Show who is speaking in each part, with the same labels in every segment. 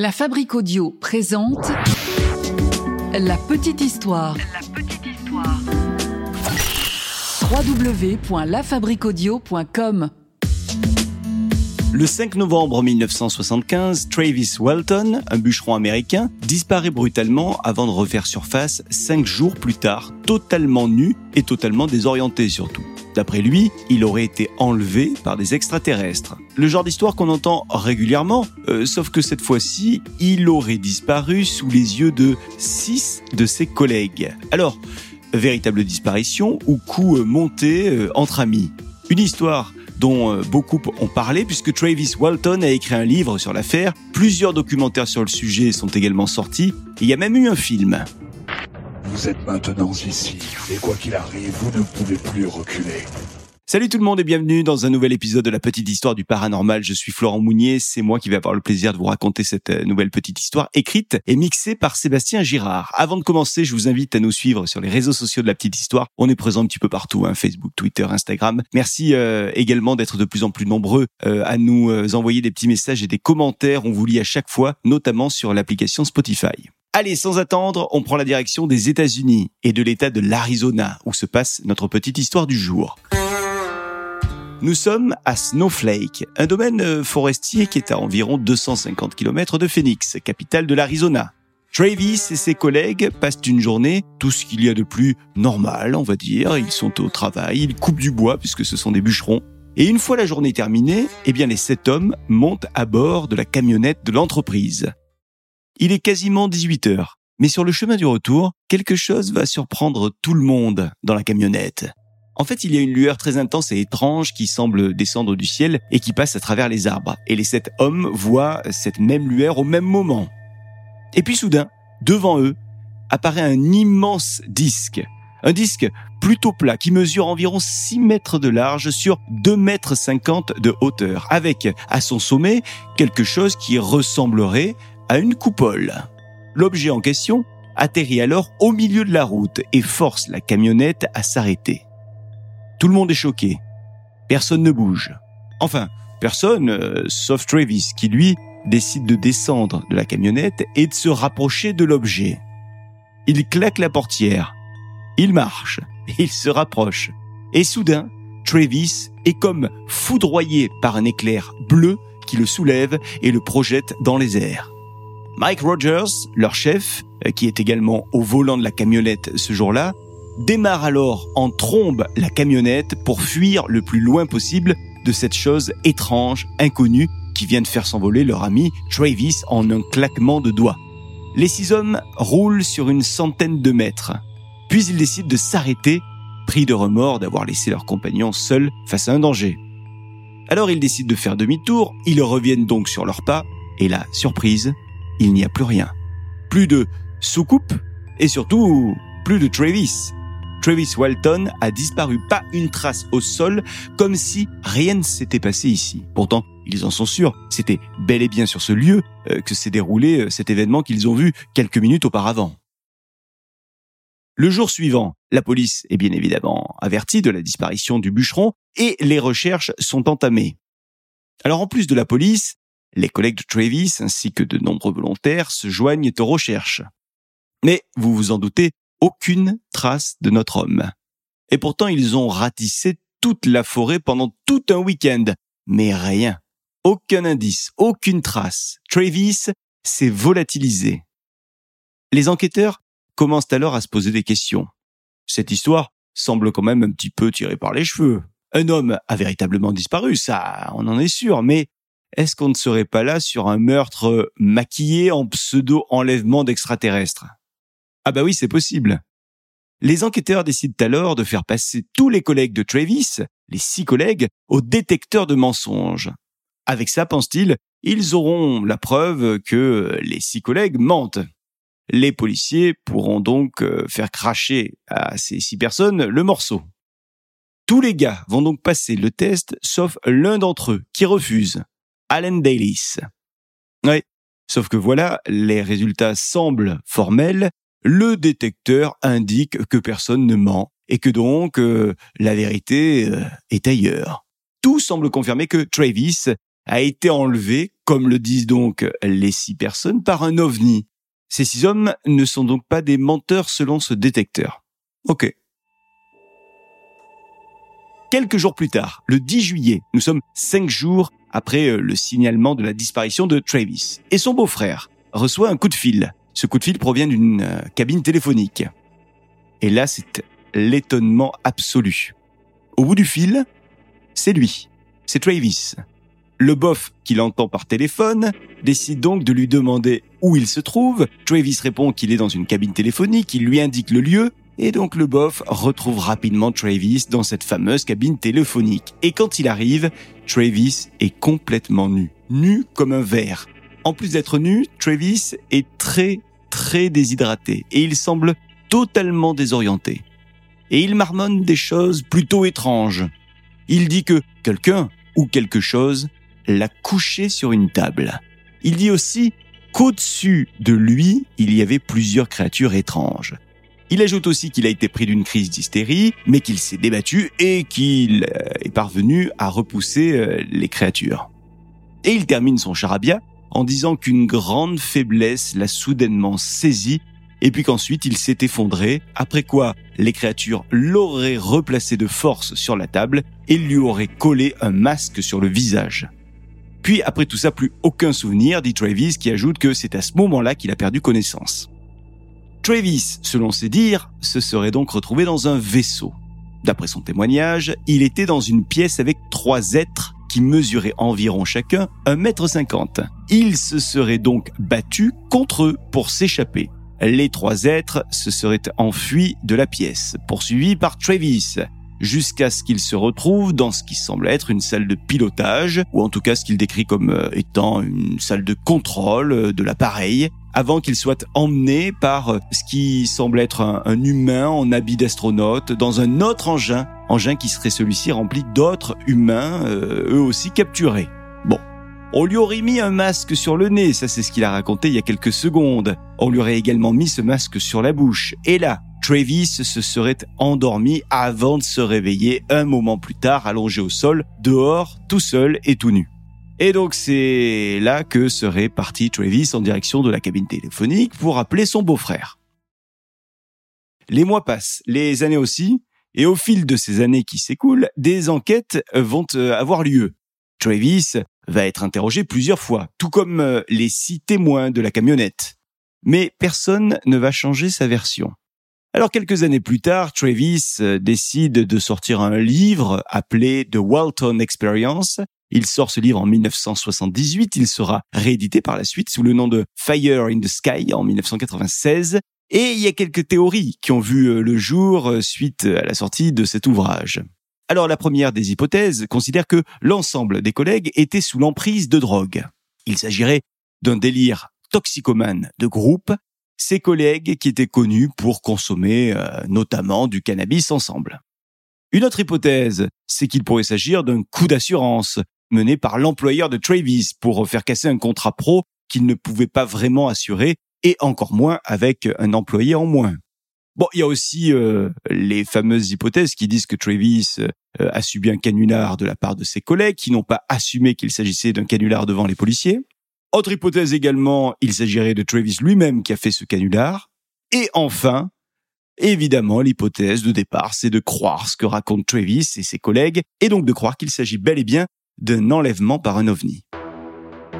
Speaker 1: La Fabrique Audio présente La Petite Histoire. La Petite Histoire. www.lafabriqueaudio.com
Speaker 2: Le 5 novembre 1975, Travis Walton, un bûcheron américain, disparaît brutalement avant de refaire surface cinq jours plus tard, totalement nu et totalement désorienté surtout. D'après lui, il aurait été enlevé par des extraterrestres. Le genre d'histoire qu'on entend régulièrement, euh, sauf que cette fois-ci, il aurait disparu sous les yeux de six de ses collègues. Alors, véritable disparition ou coup euh, monté euh, entre amis? Une histoire dont beaucoup ont parlé puisque Travis Walton a écrit un livre sur l'affaire, plusieurs documentaires sur le sujet sont également sortis, et il y a même eu un film.
Speaker 3: Vous êtes maintenant ici, et quoi qu'il arrive, vous ne pouvez plus reculer.
Speaker 2: Salut tout le monde et bienvenue dans un nouvel épisode de la petite histoire du paranormal. Je suis Florent Mounier, c'est moi qui vais avoir le plaisir de vous raconter cette euh, nouvelle petite histoire écrite et mixée par Sébastien Girard. Avant de commencer, je vous invite à nous suivre sur les réseaux sociaux de la petite histoire. On est présent un petit peu partout, hein, Facebook, Twitter, Instagram. Merci euh, également d'être de plus en plus nombreux euh, à nous envoyer des petits messages et des commentaires. On vous lit à chaque fois, notamment sur l'application Spotify. Allez, sans attendre, on prend la direction des États-Unis et de l'État de l'Arizona, où se passe notre petite histoire du jour. Nous sommes à Snowflake, un domaine euh, forestier qui est à environ 250 km de Phoenix, capitale de l'Arizona. Travis et ses collègues passent une journée, tout ce qu'il y a de plus normal, on va dire. Ils sont au travail, ils coupent du bois puisque ce sont des bûcherons. Et une fois la journée terminée, eh bien les sept hommes montent à bord de la camionnette de l'entreprise. Il est quasiment 18 heures. Mais sur le chemin du retour, quelque chose va surprendre tout le monde dans la camionnette. En fait, il y a une lueur très intense et étrange qui semble descendre du ciel et qui passe à travers les arbres. Et les sept hommes voient cette même lueur au même moment. Et puis soudain, devant eux, apparaît un immense disque. Un disque plutôt plat qui mesure environ 6 mètres de large sur 2 mètres 50 de hauteur, avec à son sommet quelque chose qui ressemblerait à une coupole. L'objet en question atterrit alors au milieu de la route et force la camionnette à s'arrêter. Tout le monde est choqué. Personne ne bouge. Enfin, personne, euh, sauf Travis, qui lui décide de descendre de la camionnette et de se rapprocher de l'objet. Il claque la portière. Il marche. Il se rapproche. Et soudain, Travis est comme foudroyé par un éclair bleu qui le soulève et le projette dans les airs. Mike Rogers, leur chef, euh, qui est également au volant de la camionnette ce jour-là, démarre alors en trombe la camionnette pour fuir le plus loin possible de cette chose étrange, inconnue, qui vient de faire s'envoler leur ami Travis en un claquement de doigts. Les six hommes roulent sur une centaine de mètres, puis ils décident de s'arrêter, pris de remords d'avoir laissé leurs compagnons seuls face à un danger. Alors ils décident de faire demi-tour, ils reviennent donc sur leurs pas, et la surprise, il n'y a plus rien. Plus de soucoupe et surtout plus de Travis. Travis Walton a disparu, pas une trace au sol, comme si rien ne s'était passé ici. Pourtant, ils en sont sûrs, c'était bel et bien sur ce lieu euh, que s'est déroulé euh, cet événement qu'ils ont vu quelques minutes auparavant. Le jour suivant, la police est bien évidemment avertie de la disparition du bûcheron et les recherches sont entamées. Alors en plus de la police, les collègues de Travis ainsi que de nombreux volontaires se joignent aux recherches. Mais, vous vous en doutez, aucune trace de notre homme. Et pourtant, ils ont ratissé toute la forêt pendant tout un week-end. Mais rien. Aucun indice, aucune trace. Travis s'est volatilisé. Les enquêteurs commencent alors à se poser des questions. Cette histoire semble quand même un petit peu tirée par les cheveux. Un homme a véritablement disparu, ça, on en est sûr, mais est-ce qu'on ne serait pas là sur un meurtre maquillé en pseudo-enlèvement d'extraterrestres? Ah bah oui, c'est possible. Les enquêteurs décident alors de faire passer tous les collègues de Travis, les six collègues, au détecteur de mensonges. Avec ça, pense-t-il, ils auront la preuve que les six collègues mentent. Les policiers pourront donc euh, faire cracher à ces six personnes le morceau. Tous les gars vont donc passer le test, sauf l'un d'entre eux qui refuse. Allen Dalis. Oui, sauf que voilà, les résultats semblent formels, le détecteur indique que personne ne ment et que donc euh, la vérité euh, est ailleurs. Tout semble confirmer que Travis a été enlevé, comme le disent donc les six personnes, par un ovni. Ces six hommes ne sont donc pas des menteurs selon ce détecteur. Ok. Quelques jours plus tard, le 10 juillet, nous sommes cinq jours après euh, le signalement de la disparition de Travis. Et son beau-frère reçoit un coup de fil. Ce coup de fil provient d'une euh, cabine téléphonique. Et là, c'est l'étonnement absolu. Au bout du fil, c'est lui. C'est Travis. Le bof qu'il entend par téléphone décide donc de lui demander où il se trouve. Travis répond qu'il est dans une cabine téléphonique, il lui indique le lieu, et donc le bof retrouve rapidement Travis dans cette fameuse cabine téléphonique. Et quand il arrive, Travis est complètement nu. Nu comme un verre. En plus d'être nu, Travis est très très déshydraté et il semble totalement désorienté. Et il marmonne des choses plutôt étranges. Il dit que quelqu'un ou quelque chose l'a couché sur une table. Il dit aussi qu'au-dessus de lui, il y avait plusieurs créatures étranges. Il ajoute aussi qu'il a été pris d'une crise d'hystérie, mais qu'il s'est débattu et qu'il euh, est parvenu à repousser euh, les créatures. Et il termine son charabia en disant qu'une grande faiblesse l'a soudainement saisi et puis qu'ensuite il s'est effondré, après quoi les créatures l'auraient replacé de force sur la table et lui auraient collé un masque sur le visage. Puis après tout ça, plus aucun souvenir, dit Travis qui ajoute que c'est à ce moment-là qu'il a perdu connaissance. Travis, selon ses dires, se serait donc retrouvé dans un vaisseau. D'après son témoignage, il était dans une pièce avec trois êtres qui mesuraient environ chacun 1m50. Il se serait donc battu contre eux pour s'échapper. Les trois êtres se seraient enfuis de la pièce, poursuivis par Travis, jusqu'à ce qu'il se retrouve dans ce qui semble être une salle de pilotage, ou en tout cas ce qu'il décrit comme euh, étant une salle de contrôle euh, de l'appareil, avant qu'il soit emmené par euh, ce qui semble être un, humain en habit d'astronaute dans un autre engin, engin qui serait celui-ci rempli d'autres humains, eux aussi capturés. Bon. On lui aurait mis un masque sur le nez, ça c'est ce qu'il a raconté il y a quelques secondes. On lui aurait également mis ce masque sur la bouche. Et là, Travis se serait endormi avant de se réveiller un moment plus tard allongé au sol, dehors, tout seul et tout nu. Et donc c'est là que serait parti Travis en direction de la cabine téléphonique pour appeler son beau-frère. Les mois passent, les années aussi, et au fil de ces années qui s'écoulent, des enquêtes vont euh, avoir lieu. Travis va être interrogé plusieurs fois, tout comme euh, les six témoins de la camionnette. Mais personne ne va changer sa version. Alors quelques années plus tard, Travis euh, décide de sortir un livre appelé The Walton Experience. Il sort ce livre en 1978, il sera réédité par la suite sous le nom de Fire in the Sky en 1996. Et il y a quelques théories qui ont vu euh, le jour euh, suite à la sortie de cet ouvrage. Alors la première des hypothèses considère que l'ensemble des collègues étaient sous l'emprise de drogue. Il s'agirait d'un délire toxicomane de groupe ses collègues qui étaient connus pour consommer euh, notamment du cannabis ensemble. Une autre hypothèse, c'est qu'il pourrait s'agir d'un coup d'assurance mené par l'employeur de Travis pour faire casser un contrat pro qu'il ne pouvait pas vraiment assurer et encore moins avec un employé en moins. Bon, il y a aussi euh, les fameuses hypothèses qui disent que Travis euh, a subi un canular de la part de ses collègues qui n'ont pas assumé qu'il s'agissait d'un canular devant les policiers. Autre hypothèse également, il s'agirait de Travis lui-même qui a fait ce canular. Et enfin, évidemment, l'hypothèse de départ, c'est de croire ce que racontent Travis et ses collègues, et donc de croire qu'il s'agit bel et bien d'un enlèvement par un ovni.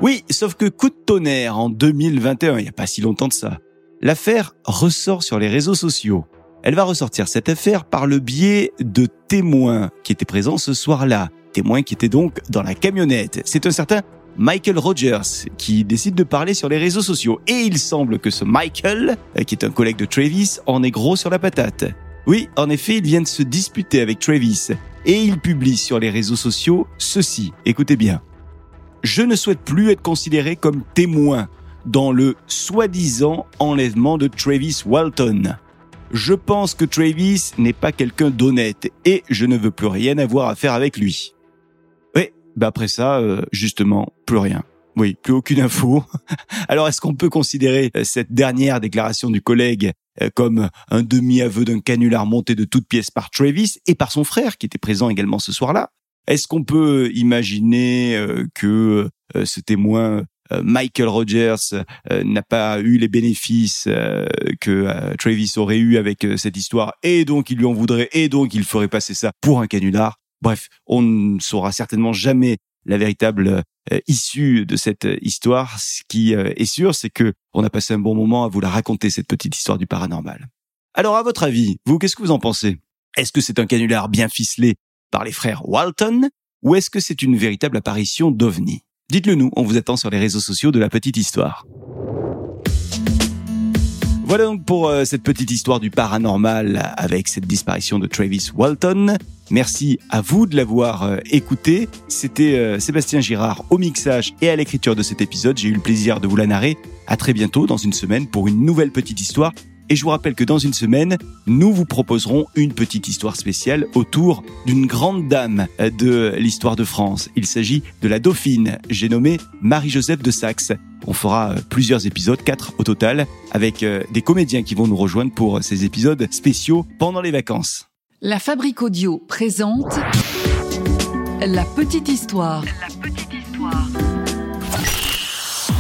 Speaker 2: Oui, sauf que coup de tonnerre en 2021, il n'y a pas si longtemps de ça. L'affaire ressort sur les réseaux sociaux. Elle va ressortir cette affaire par le biais de témoins qui étaient présents ce soir-là. Témoins qui étaient donc dans la camionnette. C'est un certain Michael Rogers, qui décide de parler sur les réseaux sociaux. Et il semble que ce Michael, euh, qui est un collègue de Travis, en est gros sur la patate. Oui, en effet, il vient de se disputer avec Travis. Et il publie sur les réseaux sociaux ceci. Écoutez bien. Je ne souhaite plus être considéré comme témoin dans le soi-disant enlèvement de Travis Walton. Je pense que Travis n'est pas quelqu'un d'honnête et je ne veux plus rien avoir à faire avec lui. Bah, après ça, euh, justement, plus rien. Oui, plus aucune info. Alors, est-ce qu'on peut considérer euh, cette dernière déclaration du collègue euh, comme un demi-aveu d'un canular monté de toutes pièces par Travis et par son frère qui était présent également ce soir-là? Est-ce qu'on peut imaginer que ce témoin Michael Rogers n'a pas eu les bénéfices que Travis aurait eu avec cette histoire et donc il lui en voudrait et donc il ferait passer ça pour un canular? Bref, on ne saura certainement jamais la véritable euh, issue de cette euh, histoire. Ce qui euh, est sûr, c'est que on a passé un bon moment à vous la raconter cette petite histoire du paranormal. Alors, à votre avis, vous, qu'est-ce que vous en pensez? Est-ce que c'est un canular bien ficelé par les frères Walton ou est-ce que c'est une véritable apparition d'OVNI? Dites-le nous, on vous attend sur les réseaux sociaux de la petite histoire. Voilà donc pour cette petite histoire du paranormal avec cette disparition de Travis Walton. Merci à vous de l'avoir euh, écouté. C'était euh, Sébastien Girard au mixage et à l'écriture de cet épisode. J'ai eu le plaisir de vous la narrer. À très bientôt dans une semaine pour une nouvelle petite histoire et je vous rappelle que dans une semaine, nous vous proposerons une petite histoire spéciale autour d'une grande dame de l'histoire de France. Il s'agit de la Dauphine. J'ai nommé Marie-Joseph de Saxe. On fera euh, plusieurs épisodes, quatre au total, avec euh, des comédiens qui vont nous rejoindre pour ces épisodes spéciaux pendant les vacances.
Speaker 1: La Fabrique Audio présente La Petite Histoire. La Petite Histoire.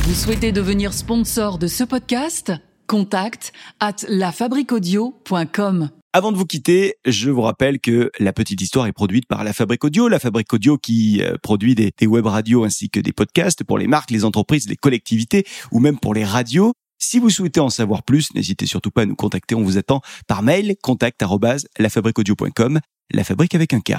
Speaker 1: Vous souhaitez devenir sponsor de ce podcast? Contact at lafabriquaudio.com.
Speaker 2: Avant de vous quitter, je vous rappelle que la petite histoire est produite par La Fabrique Audio, La Fabrique Audio qui euh, produit des, des web radios ainsi que des podcasts pour les marques, les entreprises, les collectivités ou même pour les radios. Si vous souhaitez en savoir plus, n'hésitez surtout pas à nous contacter, on vous attend par mail contact@lafabriqueaudio.com, la fabrique avec un K.